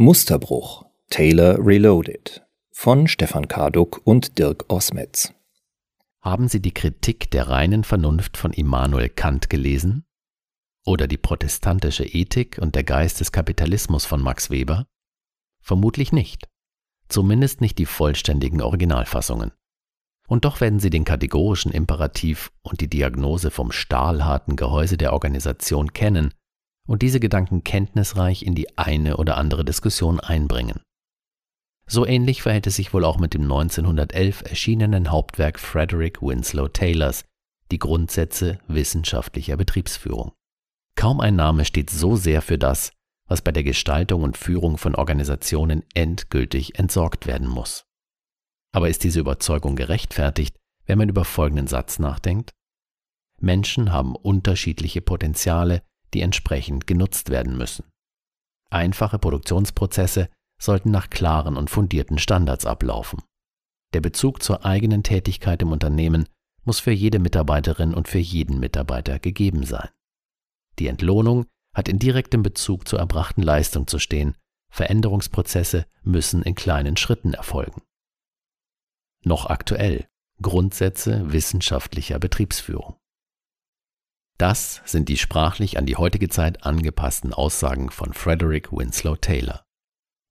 Musterbruch Taylor Reloaded von Stefan Karduk und Dirk Osmetz. Haben Sie die Kritik der reinen Vernunft von Immanuel Kant gelesen? Oder die protestantische Ethik und der Geist des Kapitalismus von Max Weber? Vermutlich nicht. Zumindest nicht die vollständigen Originalfassungen. Und doch werden Sie den kategorischen Imperativ und die Diagnose vom stahlharten Gehäuse der Organisation kennen und diese Gedanken kenntnisreich in die eine oder andere Diskussion einbringen. So ähnlich verhält es sich wohl auch mit dem 1911 erschienenen Hauptwerk Frederick Winslow Taylors, Die Grundsätze wissenschaftlicher Betriebsführung. Kaum ein Name steht so sehr für das, was bei der Gestaltung und Führung von Organisationen endgültig entsorgt werden muss. Aber ist diese Überzeugung gerechtfertigt, wenn man über folgenden Satz nachdenkt? Menschen haben unterschiedliche Potenziale, die entsprechend genutzt werden müssen. Einfache Produktionsprozesse sollten nach klaren und fundierten Standards ablaufen. Der Bezug zur eigenen Tätigkeit im Unternehmen muss für jede Mitarbeiterin und für jeden Mitarbeiter gegeben sein. Die Entlohnung hat in direktem Bezug zur erbrachten Leistung zu stehen. Veränderungsprozesse müssen in kleinen Schritten erfolgen. Noch aktuell Grundsätze wissenschaftlicher Betriebsführung. Das sind die sprachlich an die heutige Zeit angepassten Aussagen von Frederick Winslow Taylor.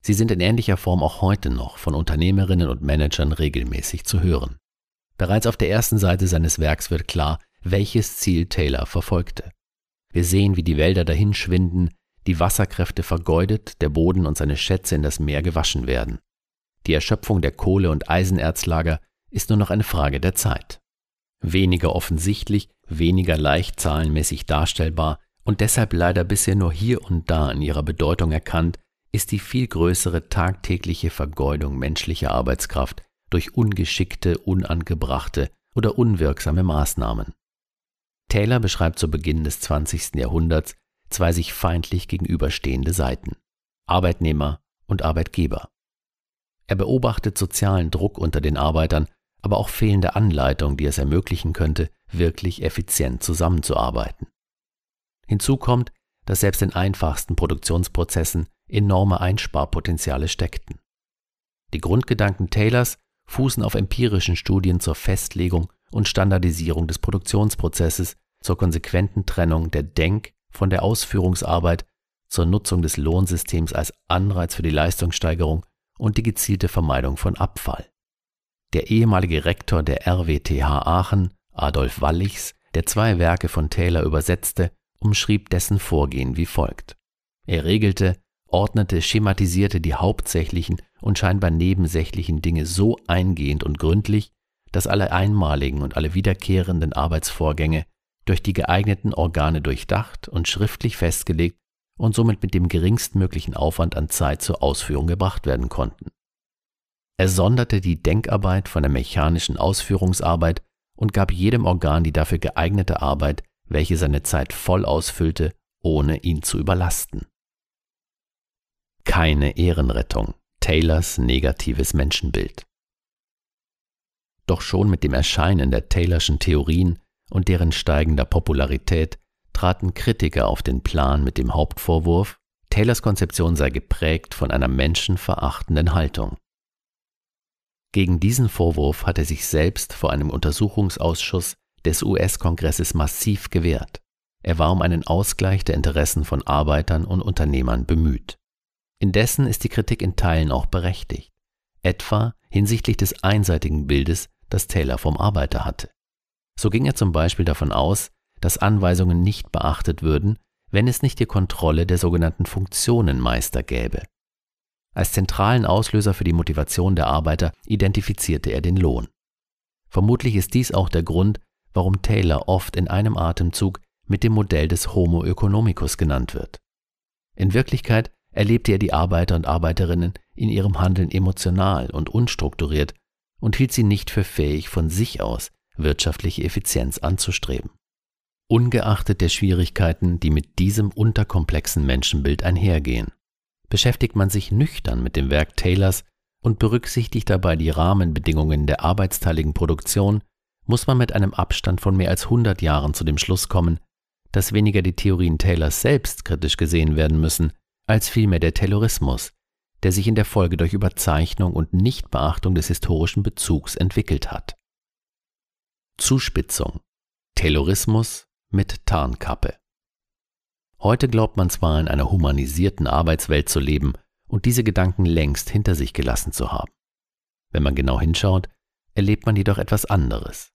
Sie sind in ähnlicher Form auch heute noch von Unternehmerinnen und Managern regelmäßig zu hören. Bereits auf der ersten Seite seines Werks wird klar, welches Ziel Taylor verfolgte. Wir sehen, wie die Wälder dahinschwinden, die Wasserkräfte vergeudet, der Boden und seine Schätze in das Meer gewaschen werden. Die Erschöpfung der Kohle- und Eisenerzlager ist nur noch eine Frage der Zeit. Weniger offensichtlich weniger leicht zahlenmäßig darstellbar und deshalb leider bisher nur hier und da in ihrer Bedeutung erkannt, ist die viel größere tagtägliche Vergeudung menschlicher Arbeitskraft durch ungeschickte, unangebrachte oder unwirksame Maßnahmen. Taylor beschreibt zu Beginn des 20. Jahrhunderts zwei sich feindlich gegenüberstehende Seiten Arbeitnehmer und Arbeitgeber. Er beobachtet sozialen Druck unter den Arbeitern aber auch fehlende Anleitung, die es ermöglichen könnte, wirklich effizient zusammenzuarbeiten. Hinzu kommt, dass selbst in einfachsten Produktionsprozessen enorme Einsparpotenziale steckten. Die Grundgedanken Taylors fußen auf empirischen Studien zur Festlegung und Standardisierung des Produktionsprozesses, zur konsequenten Trennung der Denk- von der Ausführungsarbeit, zur Nutzung des Lohnsystems als Anreiz für die Leistungssteigerung und die gezielte Vermeidung von Abfall. Der ehemalige Rektor der RWTH Aachen, Adolf Wallichs, der zwei Werke von Taylor übersetzte, umschrieb dessen Vorgehen wie folgt. Er regelte, ordnete, schematisierte die hauptsächlichen und scheinbar nebensächlichen Dinge so eingehend und gründlich, dass alle einmaligen und alle wiederkehrenden Arbeitsvorgänge durch die geeigneten Organe durchdacht und schriftlich festgelegt und somit mit dem geringstmöglichen Aufwand an Zeit zur Ausführung gebracht werden konnten. Er sonderte die Denkarbeit von der mechanischen Ausführungsarbeit und gab jedem Organ die dafür geeignete Arbeit, welche seine Zeit voll ausfüllte, ohne ihn zu überlasten. Keine Ehrenrettung, Taylors negatives Menschenbild. Doch schon mit dem Erscheinen der Taylorschen Theorien und deren steigender Popularität traten Kritiker auf den Plan mit dem Hauptvorwurf, Taylors Konzeption sei geprägt von einer menschenverachtenden Haltung. Gegen diesen Vorwurf hat er sich selbst vor einem Untersuchungsausschuss des US-Kongresses massiv gewehrt. Er war um einen Ausgleich der Interessen von Arbeitern und Unternehmern bemüht. Indessen ist die Kritik in Teilen auch berechtigt, etwa hinsichtlich des einseitigen Bildes, das Taylor vom Arbeiter hatte. So ging er zum Beispiel davon aus, dass Anweisungen nicht beachtet würden, wenn es nicht die Kontrolle der sogenannten Funktionenmeister gäbe. Als zentralen Auslöser für die Motivation der Arbeiter identifizierte er den Lohn. Vermutlich ist dies auch der Grund, warum Taylor oft in einem Atemzug mit dem Modell des Homo economicus genannt wird. In Wirklichkeit erlebte er die Arbeiter und Arbeiterinnen in ihrem Handeln emotional und unstrukturiert und hielt sie nicht für fähig, von sich aus wirtschaftliche Effizienz anzustreben. Ungeachtet der Schwierigkeiten, die mit diesem unterkomplexen Menschenbild einhergehen, beschäftigt man sich nüchtern mit dem Werk Taylors und berücksichtigt dabei die Rahmenbedingungen der arbeitsteiligen Produktion, muss man mit einem Abstand von mehr als 100 Jahren zu dem Schluss kommen, dass weniger die Theorien Taylors selbst kritisch gesehen werden müssen, als vielmehr der Taylorismus, der sich in der Folge durch Überzeichnung und Nichtbeachtung des historischen Bezugs entwickelt hat. Zuspitzung. Taylorismus mit Tarnkappe. Heute glaubt man zwar in einer humanisierten Arbeitswelt zu leben und diese Gedanken längst hinter sich gelassen zu haben. Wenn man genau hinschaut, erlebt man jedoch etwas anderes.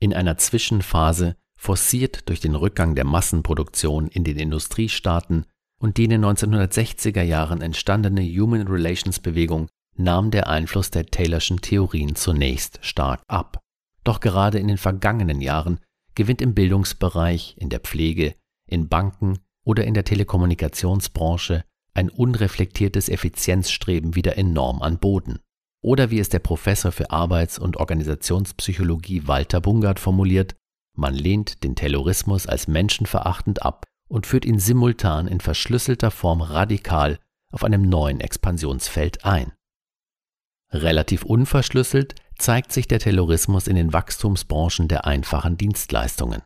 In einer Zwischenphase, forciert durch den Rückgang der Massenproduktion in den Industriestaaten und die in den 1960er Jahren entstandene Human Relations Bewegung, nahm der Einfluss der Taylorschen Theorien zunächst stark ab. Doch gerade in den vergangenen Jahren gewinnt im Bildungsbereich, in der Pflege, in Banken oder in der Telekommunikationsbranche ein unreflektiertes Effizienzstreben wieder enorm an Boden. Oder wie es der Professor für Arbeits- und Organisationspsychologie Walter Bungard formuliert, man lehnt den Taylorismus als menschenverachtend ab und führt ihn simultan in verschlüsselter Form radikal auf einem neuen Expansionsfeld ein. Relativ unverschlüsselt zeigt sich der Taylorismus in den Wachstumsbranchen der einfachen Dienstleistungen.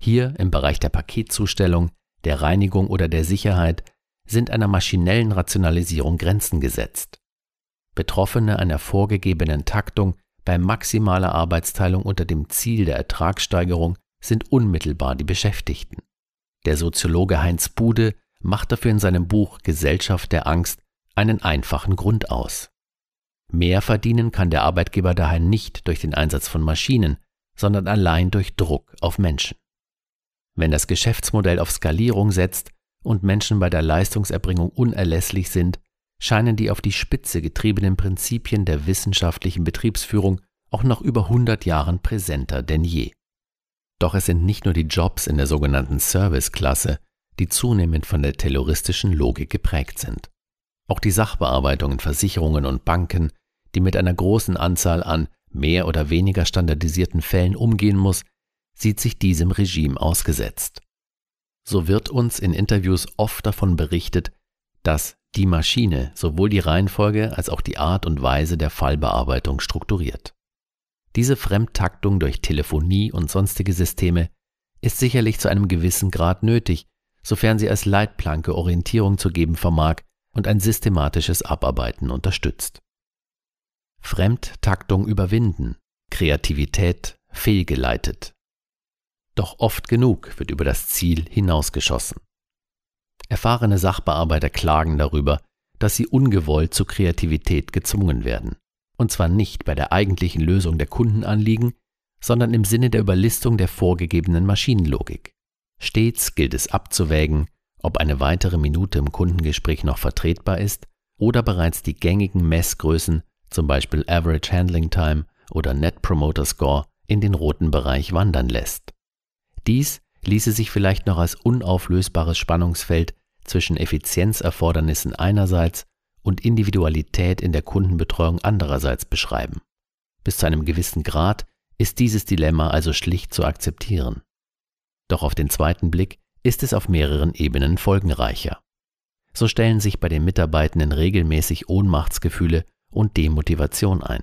Hier im Bereich der Paketzustellung, der Reinigung oder der Sicherheit sind einer maschinellen Rationalisierung Grenzen gesetzt. Betroffene einer vorgegebenen Taktung bei maximaler Arbeitsteilung unter dem Ziel der Ertragssteigerung sind unmittelbar die Beschäftigten. Der Soziologe Heinz Bude macht dafür in seinem Buch Gesellschaft der Angst einen einfachen Grund aus. Mehr verdienen kann der Arbeitgeber daher nicht durch den Einsatz von Maschinen, sondern allein durch Druck auf Menschen. Wenn das Geschäftsmodell auf Skalierung setzt und Menschen bei der Leistungserbringung unerlässlich sind, scheinen die auf die Spitze getriebenen Prinzipien der wissenschaftlichen Betriebsführung auch nach über 100 Jahren präsenter denn je. Doch es sind nicht nur die Jobs in der sogenannten Serviceklasse, die zunehmend von der terroristischen Logik geprägt sind. Auch die Sachbearbeitung in Versicherungen und Banken, die mit einer großen Anzahl an mehr oder weniger standardisierten Fällen umgehen muss, sieht sich diesem Regime ausgesetzt. So wird uns in Interviews oft davon berichtet, dass die Maschine sowohl die Reihenfolge als auch die Art und Weise der Fallbearbeitung strukturiert. Diese Fremdtaktung durch Telefonie und sonstige Systeme ist sicherlich zu einem gewissen Grad nötig, sofern sie als Leitplanke Orientierung zu geben vermag und ein systematisches Abarbeiten unterstützt. Fremdtaktung überwinden, Kreativität fehlgeleitet. Doch oft genug wird über das Ziel hinausgeschossen. Erfahrene Sachbearbeiter klagen darüber, dass sie ungewollt zur Kreativität gezwungen werden. Und zwar nicht bei der eigentlichen Lösung der Kundenanliegen, sondern im Sinne der Überlistung der vorgegebenen Maschinenlogik. Stets gilt es abzuwägen, ob eine weitere Minute im Kundengespräch noch vertretbar ist oder bereits die gängigen Messgrößen, zum Beispiel Average Handling Time oder Net Promoter Score, in den roten Bereich wandern lässt. Dies ließe sich vielleicht noch als unauflösbares Spannungsfeld zwischen Effizienzerfordernissen einerseits und Individualität in der Kundenbetreuung andererseits beschreiben. Bis zu einem gewissen Grad ist dieses Dilemma also schlicht zu akzeptieren. Doch auf den zweiten Blick ist es auf mehreren Ebenen folgenreicher. So stellen sich bei den Mitarbeitenden regelmäßig Ohnmachtsgefühle und Demotivation ein.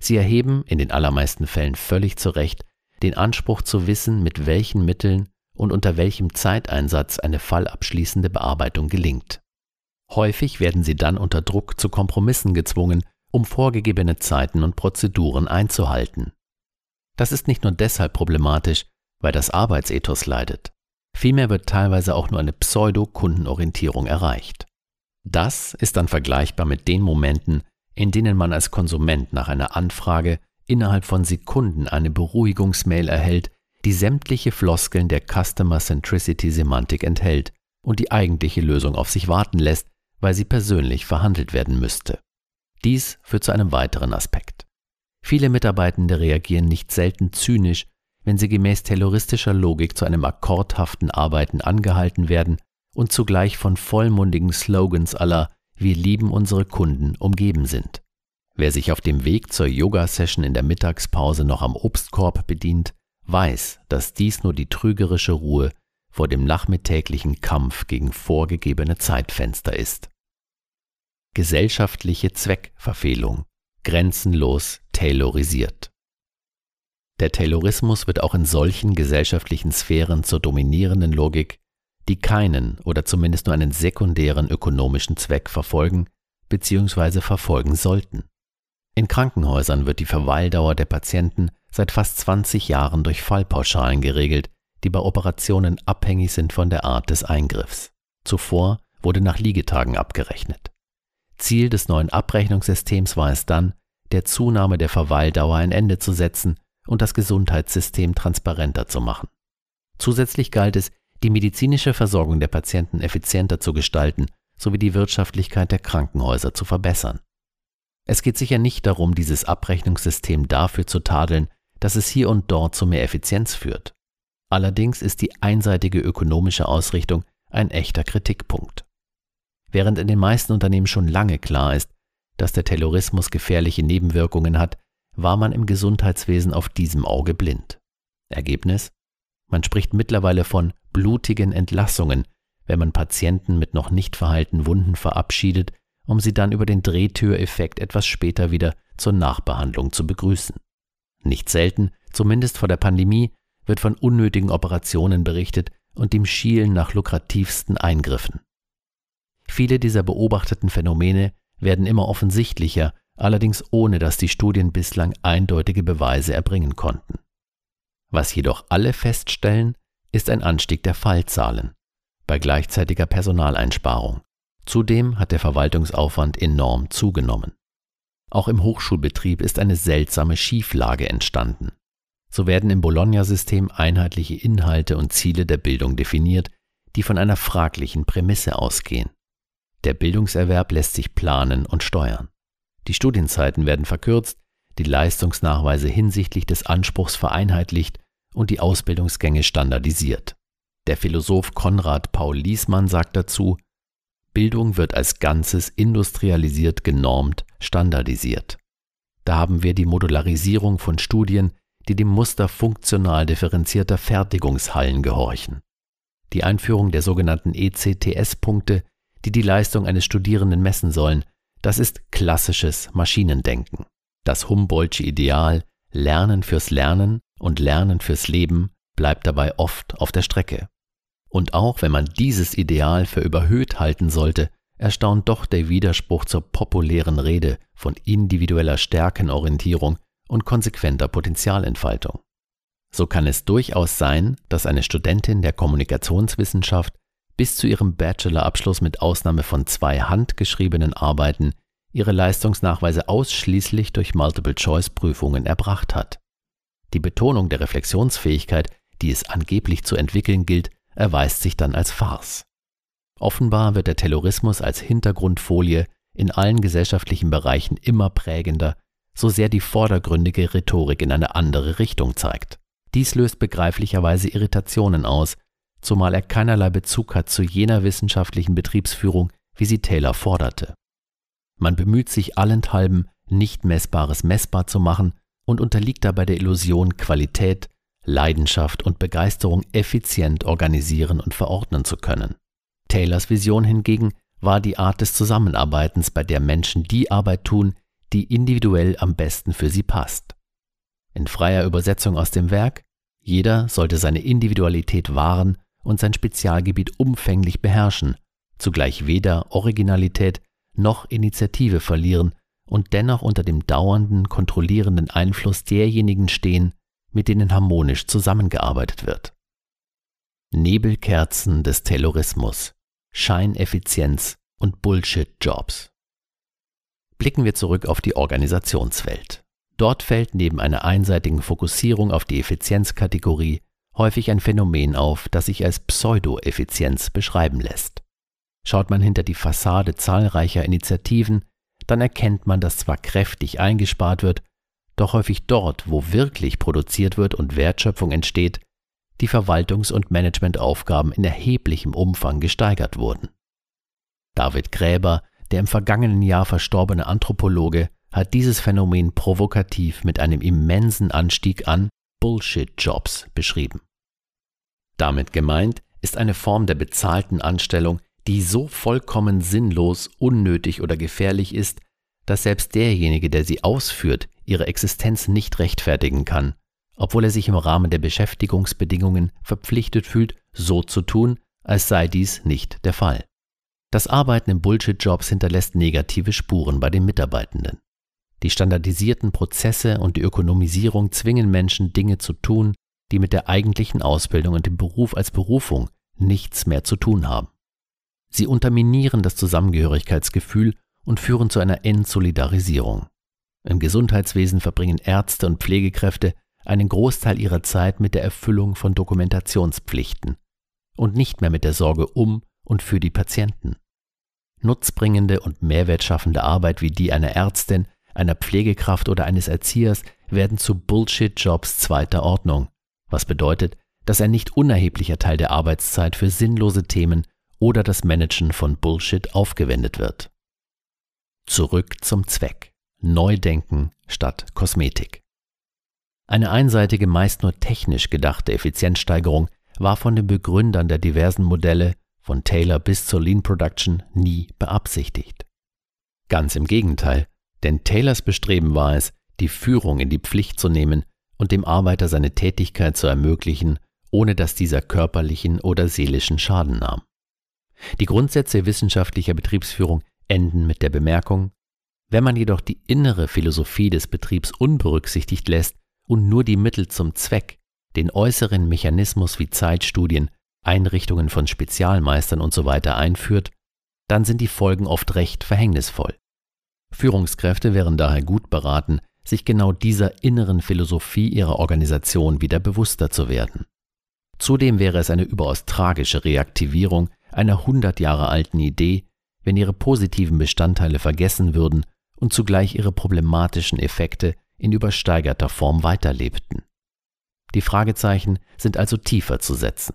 Sie erheben in den allermeisten Fällen völlig zu Recht den Anspruch zu wissen, mit welchen Mitteln und unter welchem Zeiteinsatz eine fallabschließende Bearbeitung gelingt. Häufig werden sie dann unter Druck zu Kompromissen gezwungen, um vorgegebene Zeiten und Prozeduren einzuhalten. Das ist nicht nur deshalb problematisch, weil das Arbeitsethos leidet. Vielmehr wird teilweise auch nur eine Pseudo-Kundenorientierung erreicht. Das ist dann vergleichbar mit den Momenten, in denen man als Konsument nach einer Anfrage innerhalb von Sekunden eine Beruhigungsmail erhält, die sämtliche Floskeln der Customer Centricity Semantik enthält und die eigentliche Lösung auf sich warten lässt, weil sie persönlich verhandelt werden müsste. Dies führt zu einem weiteren Aspekt. Viele Mitarbeitende reagieren nicht selten zynisch wenn sie gemäß terroristischer Logik zu einem akkordhaften Arbeiten angehalten werden und zugleich von vollmundigen Slogans aller Wir lieben unsere Kunden umgeben sind. Wer sich auf dem Weg zur Yoga-Session in der Mittagspause noch am Obstkorb bedient, weiß, dass dies nur die trügerische Ruhe vor dem nachmittäglichen Kampf gegen vorgegebene Zeitfenster ist. Gesellschaftliche Zweckverfehlung, grenzenlos taylorisiert. Der Taylorismus wird auch in solchen gesellschaftlichen Sphären zur dominierenden Logik, die keinen oder zumindest nur einen sekundären ökonomischen Zweck verfolgen, bzw. verfolgen sollten. In Krankenhäusern wird die Verweildauer der Patienten seit fast 20 Jahren durch Fallpauschalen geregelt, die bei Operationen abhängig sind von der Art des Eingriffs. Zuvor wurde nach Liegetagen abgerechnet. Ziel des neuen Abrechnungssystems war es dann, der Zunahme der Verweildauer ein Ende zu setzen und das Gesundheitssystem transparenter zu machen. Zusätzlich galt es, die medizinische Versorgung der Patienten effizienter zu gestalten sowie die Wirtschaftlichkeit der Krankenhäuser zu verbessern. Es geht sicher nicht darum, dieses Abrechnungssystem dafür zu tadeln, dass es hier und dort zu mehr Effizienz führt. Allerdings ist die einseitige ökonomische Ausrichtung ein echter Kritikpunkt. Während in den meisten Unternehmen schon lange klar ist, dass der Terrorismus gefährliche Nebenwirkungen hat, war man im Gesundheitswesen auf diesem Auge blind. Ergebnis? Man spricht mittlerweile von blutigen Entlassungen, wenn man Patienten mit noch nicht verheilten Wunden verabschiedet, um sie dann über den Drehtüreffekt etwas später wieder zur Nachbehandlung zu begrüßen. Nicht selten, zumindest vor der Pandemie, wird von unnötigen Operationen berichtet und dem Schielen nach lukrativsten Eingriffen. Viele dieser beobachteten Phänomene werden immer offensichtlicher, allerdings ohne dass die Studien bislang eindeutige Beweise erbringen konnten. Was jedoch alle feststellen, ist ein Anstieg der Fallzahlen bei gleichzeitiger Personaleinsparung. Zudem hat der Verwaltungsaufwand enorm zugenommen. Auch im Hochschulbetrieb ist eine seltsame Schieflage entstanden. So werden im Bologna-System einheitliche Inhalte und Ziele der Bildung definiert, die von einer fraglichen Prämisse ausgehen. Der Bildungserwerb lässt sich planen und steuern. Die Studienzeiten werden verkürzt, die Leistungsnachweise hinsichtlich des Anspruchs vereinheitlicht und die Ausbildungsgänge standardisiert. Der Philosoph Konrad Paul Liesmann sagt dazu, Bildung wird als Ganzes industrialisiert genormt, standardisiert. Da haben wir die Modularisierung von Studien, die dem Muster funktional differenzierter Fertigungshallen gehorchen. Die Einführung der sogenannten ECTS-Punkte, die die Leistung eines Studierenden messen sollen, das ist klassisches Maschinendenken. Das Humboldtsche Ideal Lernen fürs Lernen und Lernen fürs Leben bleibt dabei oft auf der Strecke. Und auch wenn man dieses Ideal für überhöht halten sollte, erstaunt doch der Widerspruch zur populären Rede von individueller Stärkenorientierung und konsequenter Potenzialentfaltung. So kann es durchaus sein, dass eine Studentin der Kommunikationswissenschaft bis zu ihrem Bachelorabschluss mit Ausnahme von zwei handgeschriebenen Arbeiten ihre Leistungsnachweise ausschließlich durch Multiple-Choice-Prüfungen erbracht hat. Die Betonung der Reflexionsfähigkeit, die es angeblich zu entwickeln gilt, erweist sich dann als Farce. Offenbar wird der Terrorismus als Hintergrundfolie in allen gesellschaftlichen Bereichen immer prägender, so sehr die vordergründige Rhetorik in eine andere Richtung zeigt. Dies löst begreiflicherweise Irritationen aus, zumal er keinerlei Bezug hat zu jener wissenschaftlichen Betriebsführung, wie sie Taylor forderte. Man bemüht sich allenthalben, nicht Messbares messbar zu machen und unterliegt dabei der Illusion, Qualität, Leidenschaft und Begeisterung effizient organisieren und verordnen zu können. Taylors Vision hingegen war die Art des Zusammenarbeitens, bei der Menschen die Arbeit tun, die individuell am besten für sie passt. In freier Übersetzung aus dem Werk, jeder sollte seine Individualität wahren und sein Spezialgebiet umfänglich beherrschen, zugleich weder Originalität noch Initiative verlieren und dennoch unter dem dauernden, kontrollierenden Einfluss derjenigen stehen, mit denen harmonisch zusammengearbeitet wird. Nebelkerzen des Terrorismus, Scheineffizienz und Bullshit-Jobs. Blicken wir zurück auf die Organisationswelt. Dort fällt neben einer einseitigen Fokussierung auf die Effizienzkategorie häufig ein Phänomen auf, das sich als Pseudo-Effizienz beschreiben lässt. Schaut man hinter die Fassade zahlreicher Initiativen, dann erkennt man, dass zwar kräftig eingespart wird, doch häufig dort, wo wirklich produziert wird und Wertschöpfung entsteht, die Verwaltungs- und Managementaufgaben in erheblichem Umfang gesteigert wurden. David Gräber, der im vergangenen Jahr verstorbene Anthropologe, hat dieses Phänomen provokativ mit einem immensen Anstieg an Bullshit-Jobs beschrieben. Damit gemeint ist eine Form der bezahlten Anstellung, die so vollkommen sinnlos, unnötig oder gefährlich ist, dass selbst derjenige, der sie ausführt, ihre Existenz nicht rechtfertigen kann, obwohl er sich im Rahmen der Beschäftigungsbedingungen verpflichtet fühlt, so zu tun, als sei dies nicht der Fall. Das Arbeiten in Bullshit-Jobs hinterlässt negative Spuren bei den Mitarbeitenden. Die standardisierten Prozesse und die Ökonomisierung zwingen Menschen, Dinge zu tun, die mit der eigentlichen Ausbildung und dem Beruf als Berufung nichts mehr zu tun haben. Sie unterminieren das Zusammengehörigkeitsgefühl und führen zu einer Entsolidarisierung. Im Gesundheitswesen verbringen Ärzte und Pflegekräfte einen Großteil ihrer Zeit mit der Erfüllung von Dokumentationspflichten und nicht mehr mit der Sorge um und für die Patienten. Nutzbringende und mehrwertschaffende Arbeit wie die einer Ärztin, einer Pflegekraft oder eines Erziehers werden zu Bullshit-Jobs zweiter Ordnung, was bedeutet, dass ein nicht unerheblicher Teil der Arbeitszeit für sinnlose Themen oder das Managen von Bullshit aufgewendet wird. Zurück zum Zweck. Neudenken statt Kosmetik. Eine einseitige, meist nur technisch gedachte Effizienzsteigerung war von den Begründern der diversen Modelle von Taylor bis zur Lean Production nie beabsichtigt. Ganz im Gegenteil, denn Taylors Bestreben war es, die Führung in die Pflicht zu nehmen und dem Arbeiter seine Tätigkeit zu ermöglichen, ohne dass dieser körperlichen oder seelischen Schaden nahm. Die Grundsätze wissenschaftlicher Betriebsführung enden mit der Bemerkung, wenn man jedoch die innere Philosophie des Betriebs unberücksichtigt lässt und nur die Mittel zum Zweck, den äußeren Mechanismus wie Zeitstudien, Einrichtungen von Spezialmeistern usw. So einführt, dann sind die Folgen oft recht verhängnisvoll. Führungskräfte wären daher gut beraten, sich genau dieser inneren Philosophie ihrer Organisation wieder bewusster zu werden. Zudem wäre es eine überaus tragische Reaktivierung einer hundert Jahre alten Idee, wenn ihre positiven Bestandteile vergessen würden und zugleich ihre problematischen Effekte in übersteigerter Form weiterlebten. Die Fragezeichen sind also tiefer zu setzen.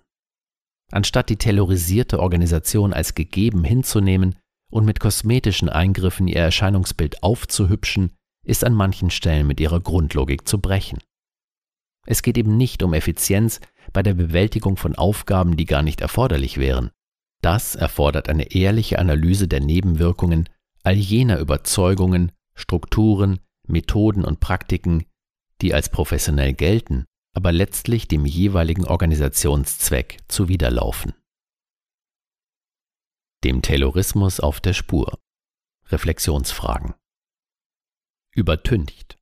Anstatt die terrorisierte Organisation als gegeben hinzunehmen und mit kosmetischen Eingriffen ihr Erscheinungsbild aufzuhübschen, ist an manchen Stellen mit ihrer Grundlogik zu brechen. Es geht eben nicht um Effizienz bei der Bewältigung von Aufgaben, die gar nicht erforderlich wären. Das erfordert eine ehrliche Analyse der Nebenwirkungen all jener Überzeugungen, Strukturen, Methoden und Praktiken, die als professionell gelten, aber letztlich dem jeweiligen Organisationszweck zuwiderlaufen. Dem Taylorismus auf der Spur. Reflexionsfragen. Übertüncht.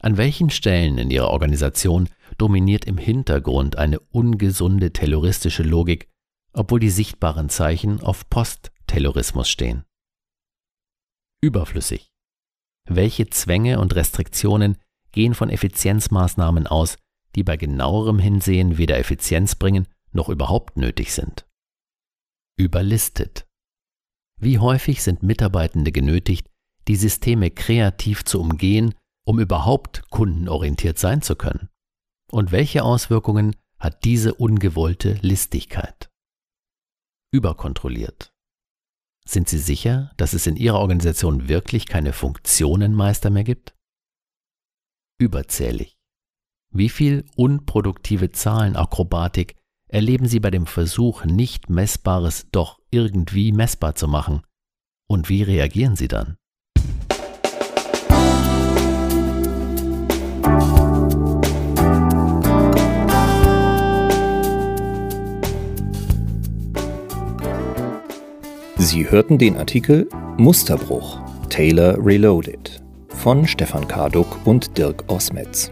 An welchen Stellen in Ihrer Organisation dominiert im Hintergrund eine ungesunde tayloristische Logik, obwohl die sichtbaren Zeichen auf Post-Taylorismus stehen? Überflüssig. Welche Zwänge und Restriktionen gehen von Effizienzmaßnahmen aus, die bei genauerem Hinsehen weder Effizienz bringen noch überhaupt nötig sind? Überlistet. Wie häufig sind Mitarbeitende genötigt, die Systeme kreativ zu umgehen, um überhaupt kundenorientiert sein zu können? Und welche Auswirkungen hat diese ungewollte Listigkeit? Überkontrolliert. Sind Sie sicher, dass es in Ihrer Organisation wirklich keine Funktionenmeister mehr gibt? Überzählig. Wie viel unproduktive Zahlenakrobatik erleben Sie bei dem Versuch, nicht Messbares doch irgendwie messbar zu machen? Und wie reagieren Sie dann? Sie hörten den Artikel Musterbruch Taylor Reloaded von Stefan Karduk und Dirk Osmetz.